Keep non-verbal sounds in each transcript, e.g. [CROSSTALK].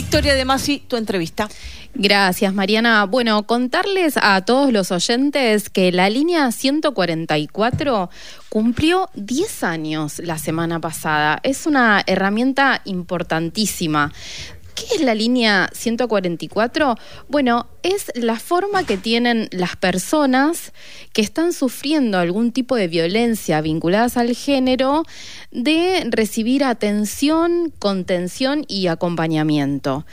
Victoria de Masi, tu entrevista. Gracias, Mariana. Bueno, contarles a todos los oyentes que la línea 144 cumplió 10 años la semana pasada. Es una herramienta importantísima. ¿Qué es la línea 144? Bueno, es la forma que tienen las personas que están sufriendo algún tipo de violencia vinculadas al género de recibir atención, contención y acompañamiento.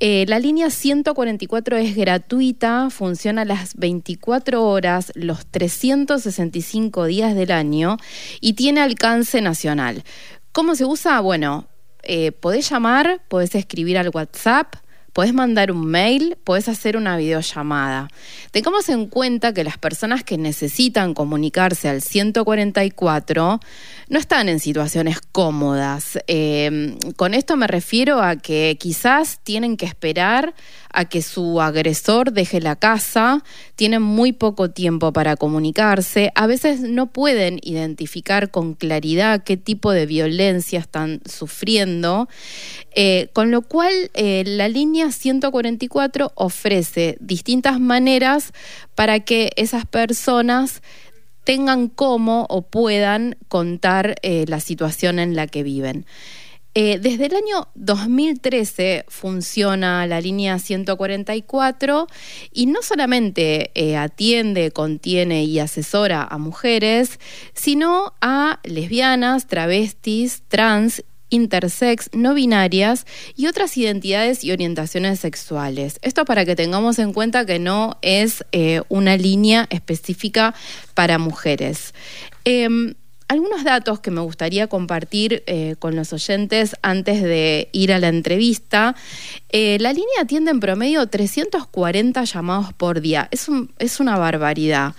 Eh, la línea 144 es gratuita, funciona las 24 horas, los 365 días del año y tiene alcance nacional. ¿Cómo se usa? Bueno, eh, podés llamar, podés escribir al WhatsApp, podés mandar un mail, podés hacer una videollamada. Tengamos en cuenta que las personas que necesitan comunicarse al 144 no están en situaciones cómodas. Eh, con esto me refiero a que quizás tienen que esperar a que su agresor deje la casa, tienen muy poco tiempo para comunicarse, a veces no pueden identificar con claridad qué tipo de violencia están sufriendo, eh, con lo cual eh, la línea 144 ofrece distintas maneras para que esas personas tengan cómo o puedan contar eh, la situación en la que viven. Eh, desde el año 2013 funciona la línea 144 y no solamente eh, atiende, contiene y asesora a mujeres, sino a lesbianas, travestis, trans intersex, no binarias y otras identidades y orientaciones sexuales. Esto para que tengamos en cuenta que no es eh, una línea específica para mujeres. Em, algunos datos que me gustaría compartir eh, con los oyentes antes de ir a la entrevista. Eh, la línea atiende en promedio 340 llamados por día. Es, es una barbaridad.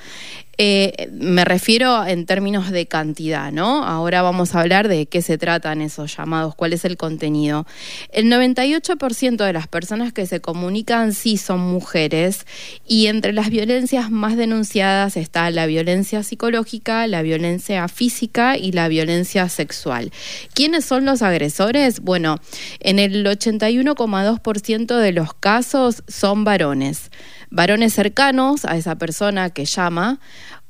Eh, me refiero en términos de cantidad, ¿no? Ahora vamos a hablar de qué se tratan esos llamados, cuál es el contenido. El 98% de las personas que se comunican sí son mujeres y entre las violencias más denunciadas está la violencia psicológica, la violencia física y la violencia sexual. ¿Quiénes son los agresores? Bueno, en el 81,2% de los casos son varones varones cercanos a esa persona que llama.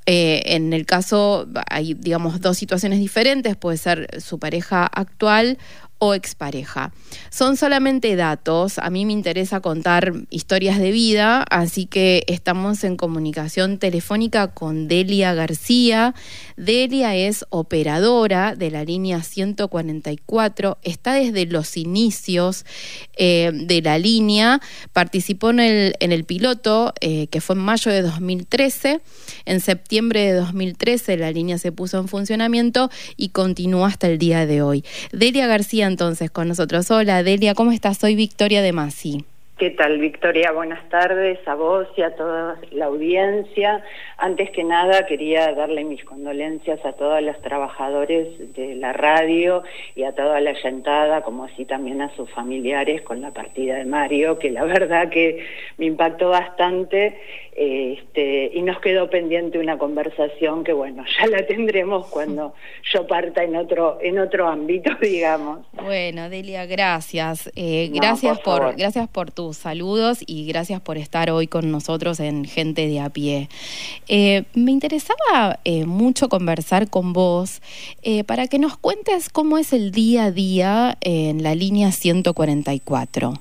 Eh, en el caso hay, digamos, dos situaciones diferentes, puede ser su pareja actual o expareja. Son solamente datos, a mí me interesa contar historias de vida, así que estamos en comunicación telefónica con Delia García. Delia es operadora de la línea 144, está desde los inicios eh, de la línea, participó en el, en el piloto eh, que fue en mayo de 2013, en septiembre de 2013 la línea se puso en funcionamiento y continúa hasta el día de hoy. Delia García entonces con nosotros. Hola Delia, ¿cómo estás? Soy Victoria de Masi. ¿Qué tal, Victoria? Buenas tardes a vos y a toda la audiencia. Antes que nada, quería darle mis condolencias a todos los trabajadores de la radio y a toda la llantada, como así también a sus familiares con la partida de Mario, que la verdad que me impactó bastante este, y nos quedó pendiente una conversación que bueno, [LAUGHS] ya la tendremos cuando yo parta en otro, en otro ámbito, [LAUGHS] digamos. Bueno, Delia, gracias. Eh, gracias por, gracias por tus saludos y gracias por estar hoy con nosotros en Gente de a pie. Eh, me interesaba eh, mucho conversar con vos para que nos cuentes cómo es el día a día en la línea 144.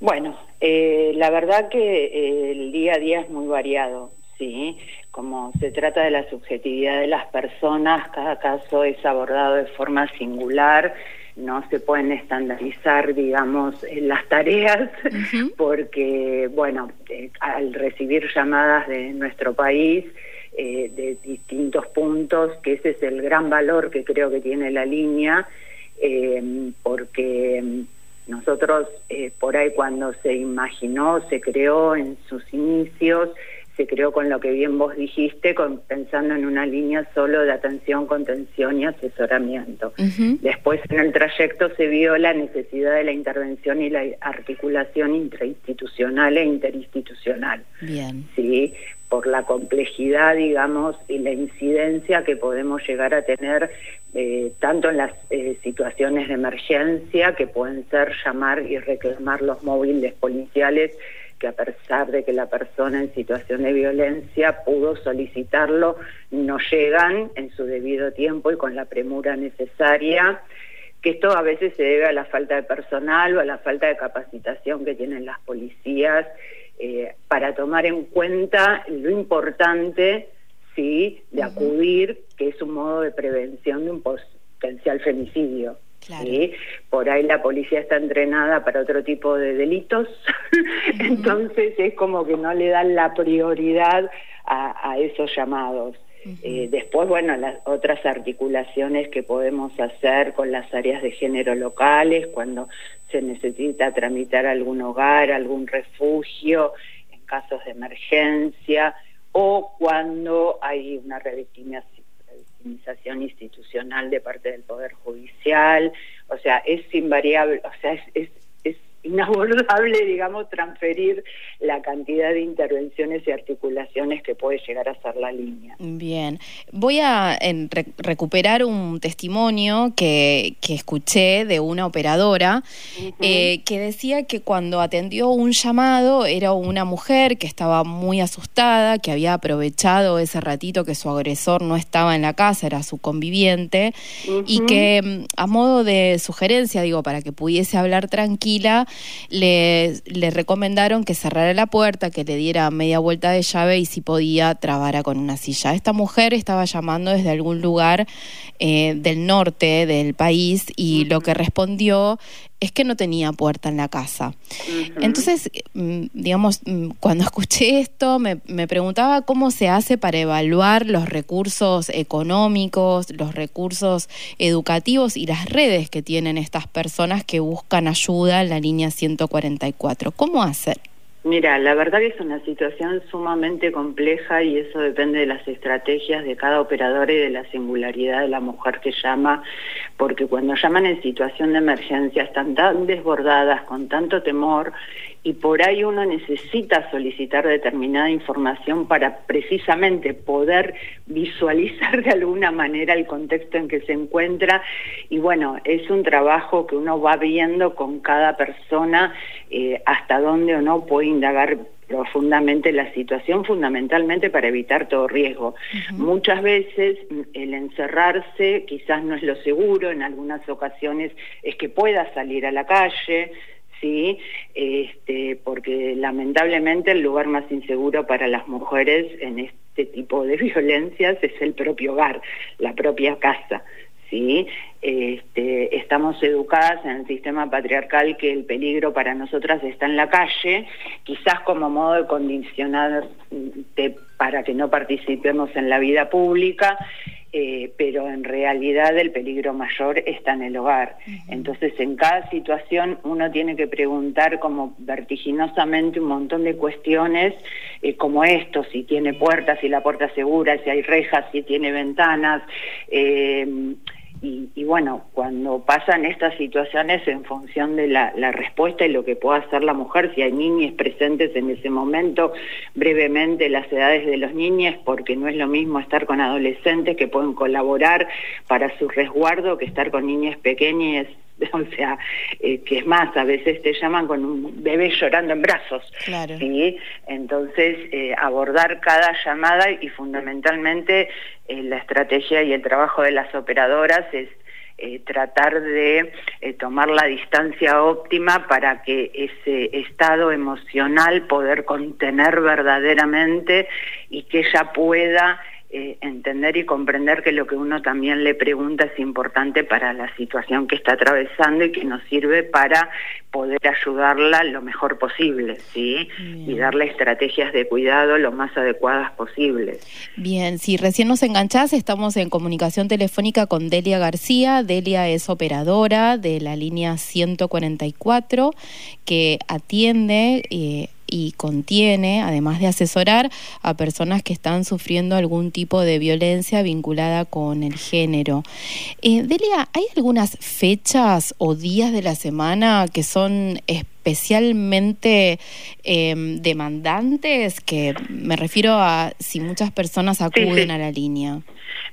Bueno, eh, la verdad que eh, el día a día es muy variado, ¿sí? Como se trata de la subjetividad de las personas, cada caso es abordado de forma singular, no se pueden estandarizar, digamos, las tareas, [LAUGHS] porque, bueno, eh, al recibir llamadas de nuestro país, de distintos puntos, que ese es el gran valor que creo que tiene la línea, porque nosotros, eh, por ahí cuando se imaginó, se creó en sus inicios, se creó con lo que bien vos dijiste, con, pensando en una línea solo de atención, contención y asesoramiento. Después en el trayecto se vio la necesidad de la intervención y la articulación intrainstitucional e interinstitucional. Bien. Sí, por la complejidad, digamos, y la incidencia que podemos llegar a tener eh, tanto en las eh, situaciones de emergencia, que pueden ser llamar y reclamar los móviles policiales, que a pesar de que la persona en situación de violencia pudo solicitarlo, no llegan en su debido tiempo y con la premura necesaria que esto a veces se debe a la falta de personal o a la falta de capacitación que tienen las policías eh, para tomar en cuenta lo importante sí de acudir que es un modo de prevención de un potencial femicidio ¿sí? por ahí la policía está entrenada para otro tipo de delitos. [LAUGHS] Entonces es como que no le dan la prioridad a esos llamados. Eh, después, bueno, las otras articulaciones que podemos hacer con las áreas de género locales, cuando se necesita tramitar algún hogar, algún refugio, en casos de emergencia, o cuando hay una revictimización institucional de parte del Poder Judicial, o sea, es invariable, o sea, es inabordable, [LAUGHS] digamos, transferir la cantidad de intervenciones y articulaciones que puede llegar a ser la línea. Bien, voy a recuperar un testimonio que, que, escuché de una operadora eh, que decía que cuando atendió un llamado era una mujer que estaba muy asustada, que había aprovechado ese ratito que su agresor no estaba en la casa, era su conviviente, y que mm, a modo de sugerencia, digo, para que pudiese hablar tranquila, le, le recomendaron que cerrara la puerta, que le diera media vuelta de llave y si podía trabara con una silla. Esta mujer estaba llamando desde algún lugar eh, del norte del país y lo que respondió es que no tenía puerta en la casa. Entonces, mm, digamos, mm, cuando [LAUGHS] escuché esto, me, me, preguntaba cómo se hace para evaluar los recursos económicos, los recursos educativos y las redes que tienen estas personas que buscan ayuda en la línea 144. ¿Cómo hacer? Mira, la verdad que es una situación sumamente compleja y eso depende de las estrategias de cada operador y de la singularidad de la mujer que llama, porque cuando llaman en situación de emergencia están tan desbordadas, con tanto temor, y por ahí uno necesita solicitar determinada información para precisamente poder visualizar de alguna manera el contexto en que se encuentra. Y bueno, es un trabajo que uno va viendo con cada persona eh, hasta dónde o no puede indagar profundamente la situación, fundamentalmente para evitar todo riesgo. Muchas veces mm, el encerrarse quizás no es lo seguro, en algunas ocasiones es que pueda salir a la calle, ¿sí? Este, porque lamentablemente el lugar más inseguro para las mujeres en este tipo de [LAUGHS] violencias es el propio hogar, la propia casa. ¿sí? Este, estamos educadas en el sistema patriarcal que el peligro para nosotras está en la calle, quizás como modo de condicionar para que no participemos en la vida pública, eh, pero en realidad el peligro mayor está en el hogar. Entonces, en cada situación uno tiene que preguntar como vertiginosamente un montón de cuestiones eh, como esto, si tiene puertas, si la puerta segura, si hay rejas, si tiene ventanas. Eh, y, bueno, cuando pasan estas situaciones en función de la, respuesta y lo que pueda hacer la mujer, si hay niñas presentes en ese momento, brevemente las edades de los niños, porque no es lo mismo estar con adolescentes que pueden colaborar para su resguardo que estar con niñas pequeñas [LAUGHS] o sea, eh, que es más, a veces te llaman con un bebé llorando en brazos. Claro. ¿sí? Entonces, eh, abordar cada llamada y fundamentalmente eh, la estrategia y el trabajo de las operadoras es tratar de tomar la distancia óptima para que ese estado emocional poder contener verdaderamente y que ella pueda eh, entender y comprender que lo que uno también le pregunta es importante para la situación que está atravesando y que nos sirve para poder ayudarla lo mejor posible, ¿sí? Y darle estrategias de cuidado lo más adecuadas posibles. Bien, si recién nos enganchás, estamos en comunicación telefónica con Delia García. Delia es operadora de la línea 144 que atiende... Eh, y contiene, además de asesorar a personas que están sufriendo algún tipo de violencia vinculada con el género. Eh, Delia, ¿hay algunas fechas o días de la semana que son especialmente em, demandantes? Que me refiero a si muchas personas acuden a la línea.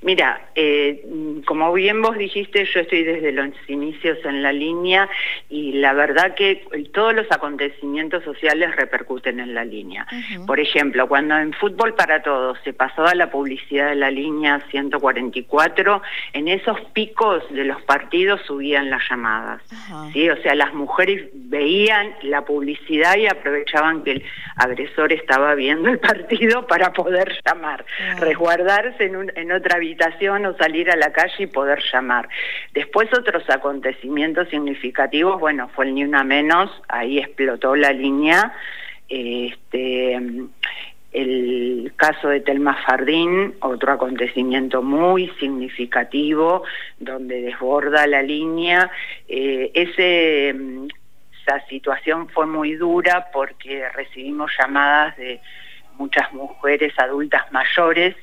Mira, eh, como bien vos dijiste, yo estoy desde los inicios en la línea y la verdad que todos los acontecimientos sociales repercuten en la línea. Por ejemplo, cuando en Fútbol para Todos se pasó a la publicidad de la línea 144, en esos picos de los partidos subían las llamadas. ¿sí? O sea, las mujeres veían la publicidad y aprovechaban que el agresor estaba viendo el partido para poder llamar, resguardarse en, en otra habitación o salir a la calle y poder llamar. Después otros acontecimientos significativos, bueno, fue el ni una menos, ahí explotó la línea, este el caso de Telma Fardín, otro acontecimiento muy significativo donde desborda la línea. Eh, ese, esa situación fue muy dura porque recibimos llamadas de muchas mujeres adultas mayores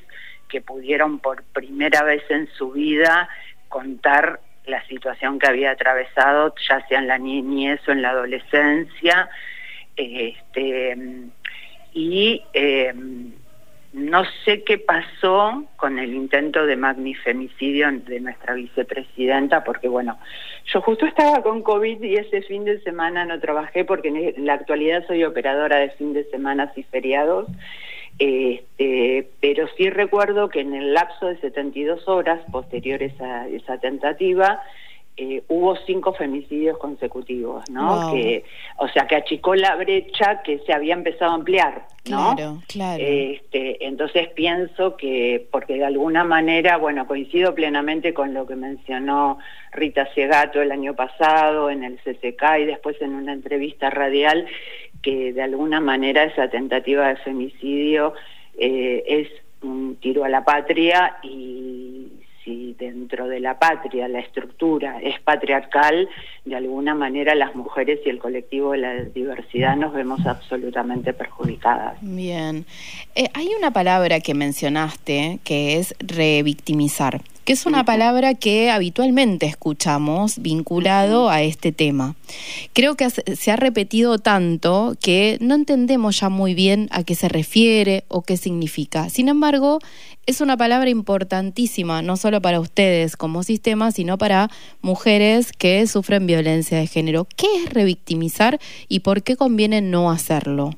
que pudieron por primera vez en su vida contar la situación que había atravesado, ya sea en la niñez o en la adolescencia. Este, y em, no sé qué pasó con el intento de magnifemicidio de nuestra vicepresidenta, porque bueno, yo justo estaba con COVID y ese fin de semana no trabajé porque en la actualidad soy operadora de fin de semanas y feriados este, pero sí recuerdo que en el lapso de 72 horas posteriores a esa tentativa, eh, hubo cinco femicidios consecutivos, ¿no? Que, o sea, que achicó la brecha que se había empezado a ampliar, ¿no? Claro, claro. Este, entonces pienso que, porque de alguna manera, bueno, coincido plenamente con lo que mencionó Rita Ciegato el año pasado en el CCK y después en una entrevista radial, que de alguna manera esa tentativa de femicidio eh, es un tiro a la patria y si dentro de la patria la estructura es patriarcal, de alguna manera las mujeres y el colectivo de la diversidad nos vemos absolutamente perjudicadas. Bien. Eh, hay una palabra que mencionaste que es revictimizar que es una palabra que habitualmente escuchamos vinculado a este tema. Creo que se ha repetido tanto que no entendemos ya muy bien a qué se refiere o qué significa. Sin embargo, es una palabra importantísima, no solo para ustedes como sistema, sino para mujeres que sufren violencia de género. ¿Qué es revictimizar y por qué conviene no hacerlo?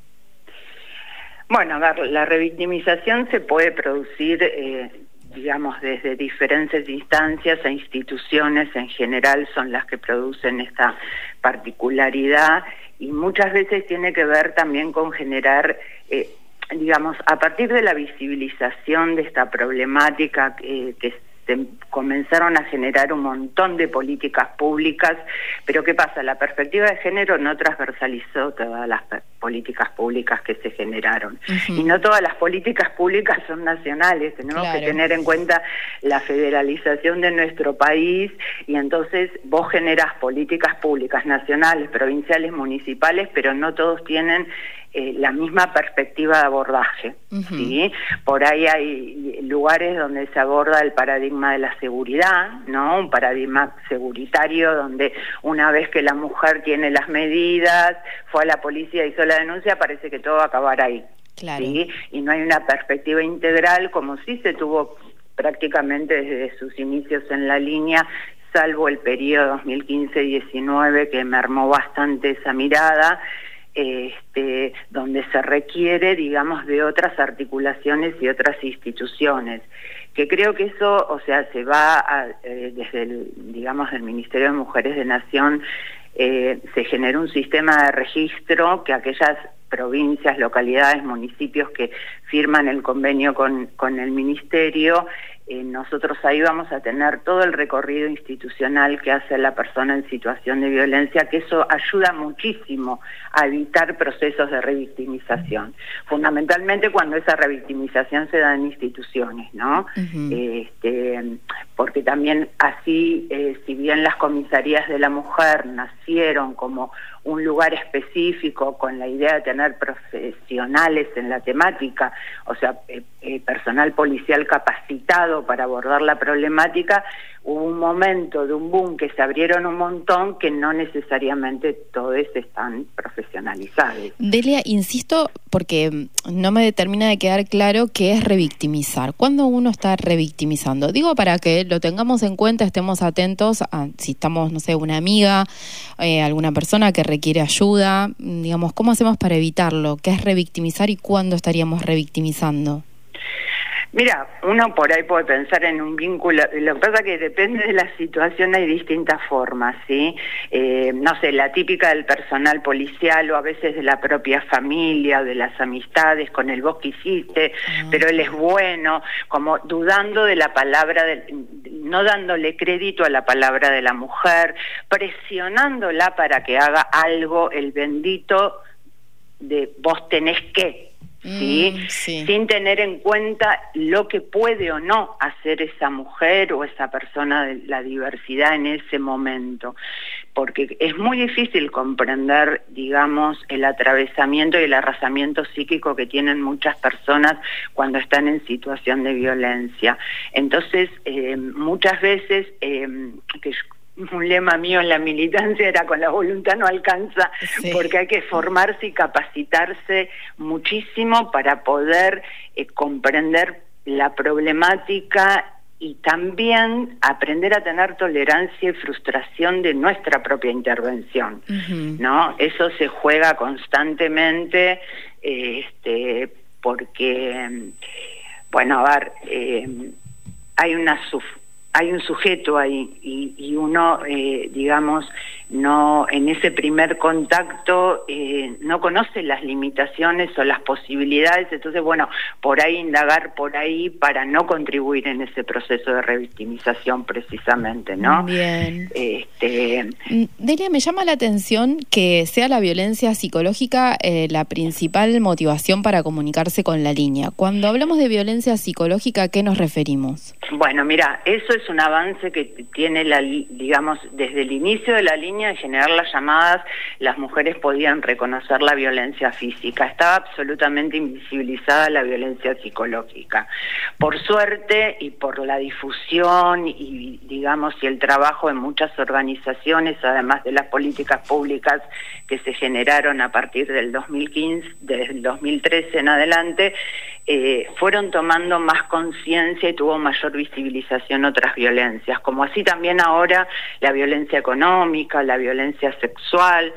Bueno, la revictimización se puede producir eh, digamos, desde diferentes instancias e instituciones en general son las que producen esta particularidad y muchas veces tiene que ver también con generar, eh, digamos, a partir de la visibilización de esta problemática que, que se comenzaron a generar un montón de políticas públicas, pero ¿qué pasa? La perspectiva de género no transversalizó todas las políticas públicas que se generaron. Y no todas las políticas públicas son nacionales, tenemos que tener en cuenta la federalización de nuestro país y entonces vos generás políticas públicas nacionales, provinciales, municipales, pero no todos tienen eh, la misma perspectiva de abordaje. ¿sí? Por ahí hay lugares donde se aborda el paradigma de la seguridad, ¿no? Un paradigma seguritario donde una vez que la mujer tiene las medidas, fue a la policía, hizo la denuncia, parece que todo va a acabar ahí. ¿sí? Y no hay una perspectiva integral como sí se tuvo prácticamente desde sus inicios en la línea salvo el periodo 2015-19 que mermó bastante esa mirada, este, donde se requiere, digamos, de otras articulaciones y otras instituciones. Que creo que eso, o sea, se va eh, desde el, digamos, del Ministerio de Mujeres de Nación, eh, se genera un sistema de registro que aquellas provincias, localidades, municipios que firman el convenio con, con el Ministerio eh, nosotros ahí vamos a tener todo el recorrido institucional que hace la persona en situación de violencia, que eso ayuda muchísimo a evitar procesos de revictimización, fundamentalmente cuando esa revictimización se da en instituciones, ¿no? este, porque también así, eh, si bien las comisarías de la mujer nacieron como un lugar específico con la idea de tener profesionales en la temática, o sea, eh, eh, personal policial capacitado para abordar la problemática, hubo un momento de un boom que se abrieron un montón que no necesariamente todos están profesionalizados. Delia, insisto, porque no me termina de quedar claro qué es revictimizar. ¿Cuándo uno está revictimizando? Digo para que lo tengamos en cuenta, estemos atentos a si estamos, no sé, una amiga, eh, alguna persona que requiere ayuda, digamos, ¿cómo hacemos para evitarlo? ¿Qué es revictimizar y cuándo estaríamos revictimizando? Mira, uno por ahí puede pensar en un vínculo, lo que pasa es que depende de la situación hay distintas formas, ¿sí? Eh, no sé, la típica del personal policial o a veces de la propia familia, de las amistades, con el vos que hiciste, ah. pero él es bueno, como dudando de la palabra, no dándole crédito a la palabra de la mujer, presionándola para que haga algo el bendito de vos tenés que, Mm, ¿sí? Sin tener en cuenta lo que puede o no hacer esa mujer o esa persona de la diversidad en ese momento. Porque es muy difícil comprender, digamos, el atravesamiento y el arrasamiento psíquico que tienen muchas personas cuando están en situación de violencia. Entonces, eh, muchas veces, eh, que un lema mío en la militancia era con la voluntad no alcanza, porque hay que formarse y capacitarse muchísimo para poder eh, comprender la problemática y también aprender a tener tolerancia y frustración de nuestra propia intervención, ¿no? Eso se juega constantemente, este, porque, bueno, a ver, eh, hay una hay un sujeto ahí y, uno, eh, digamos, no en ese primer contacto eh, no conoce las limitaciones o las posibilidades, entonces bueno, por ahí indagar por ahí para no contribuir en ese proceso de revictimización precisamente, ¿no? Bien. Este... Delia, me llama la atención que sea la violencia psicológica eh, la principal motivación para comunicarse con la línea. Cuando hablamos de violencia psicológica, ¿a qué nos referimos? Bueno, mira, eso es un avance que tiene la, digamos, desde el inicio de la línea de generar las llamadas, las mujeres podían reconocer la violencia física. Estaba absolutamente invisibilizada la violencia psicológica. Por suerte y por la difusión y, digamos, y el trabajo en muchas organizaciones, además de las políticas públicas que se generaron a partir del 2015, del 2013 en adelante, eh, fueron tomando más conciencia y tuvo mayor visibilización otras violencias, como así también ahora la violencia económica, la violencia sexual.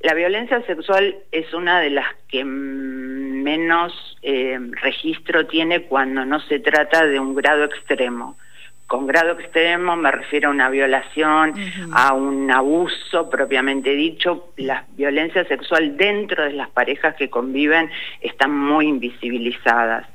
La violencia sexual es una de las que menos eh, registro tiene cuando no se trata de un grado extremo. Con grado extremo me refiero a una violación, a un abuso propiamente dicho. La violencia sexual dentro de las parejas que conviven están muy invisibilizadas.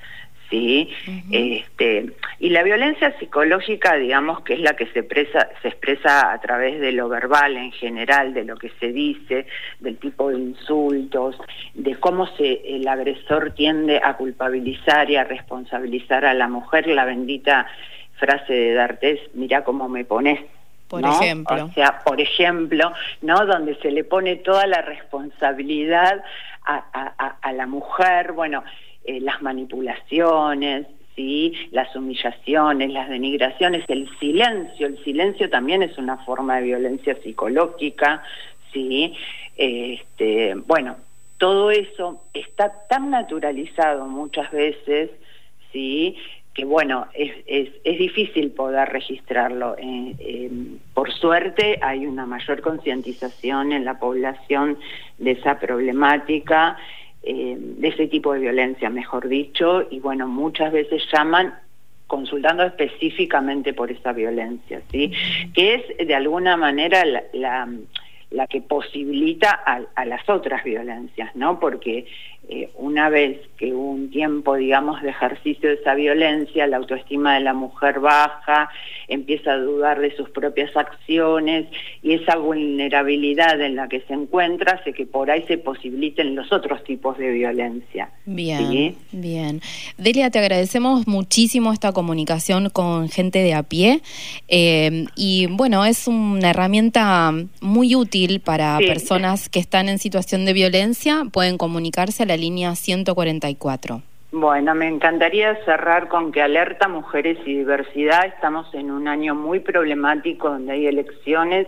¿Sí? este, y la violencia psicológica, digamos que es la que se, presa, se expresa a través de lo verbal en general, de lo que se dice, del tipo de insultos, de cómo se, el agresor tiende a culpabilizar y a responsabilizar a la mujer, la bendita frase de D'Artés, mira cómo me pones. Por ejemplo. O sea, por ejemplo, ¿no? Donde se le pone toda la responsabilidad a, a, la mujer, bueno, eh, las manipulaciones, ¿sí? las humillaciones, las denigraciones, el silencio. El silencio también es una forma de violencia psicológica, ¿sí? Este, bueno, todo eso está tan naturalizado muchas veces, ¿sí? que bueno, es, es, difícil poder registrarlo. Eh, eh, por suerte hay una mayor concientización en la población de esa problemática, eh, de ese tipo de violencia, mejor dicho, y bueno, muchas veces llaman consultando específicamente por esa violencia, ¿sí? Que es de alguna manera la, la, la que posibilita a, a, las otras violencias, ¿no? Porque eh, una vez que un tiempo, digamos, de ejercicio de esa violencia, la autoestima de la mujer baja, empieza a dudar de sus propias acciones y esa vulnerabilidad en la que se encuentra hace que por ahí se posibiliten los otros tipos de violencia. Bien, bien. Delia, te agradecemos muchísimo esta comunicación con gente de a pie eh, y bueno, es una herramienta muy útil útil para personas que están en situación de violencia, pueden comunicarse a la línea 144. Bueno, me encantaría cerrar con que alerta mujeres y diversidad. Estamos en un año muy problemático donde hay elecciones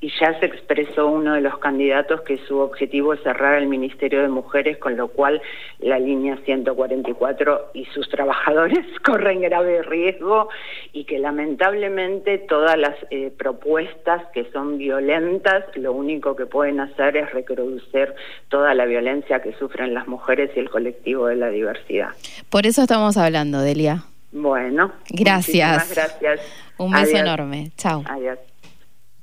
y ya se expresó uno de los candidatos que su objetivo es cerrar el Ministerio de Mujeres, con lo cual la línea 144 y sus trabajadores [LAUGHS] corren grave riesgo y que lamentablemente todas las eh, propuestas que son violentas lo único que pueden hacer es reproducir toda la violencia que sufren las mujeres y el colectivo de la diversidad. Por eso estamos hablando, Delia. Bueno. Gracias. Gracias. Un beso enorme. Chao. Adiós.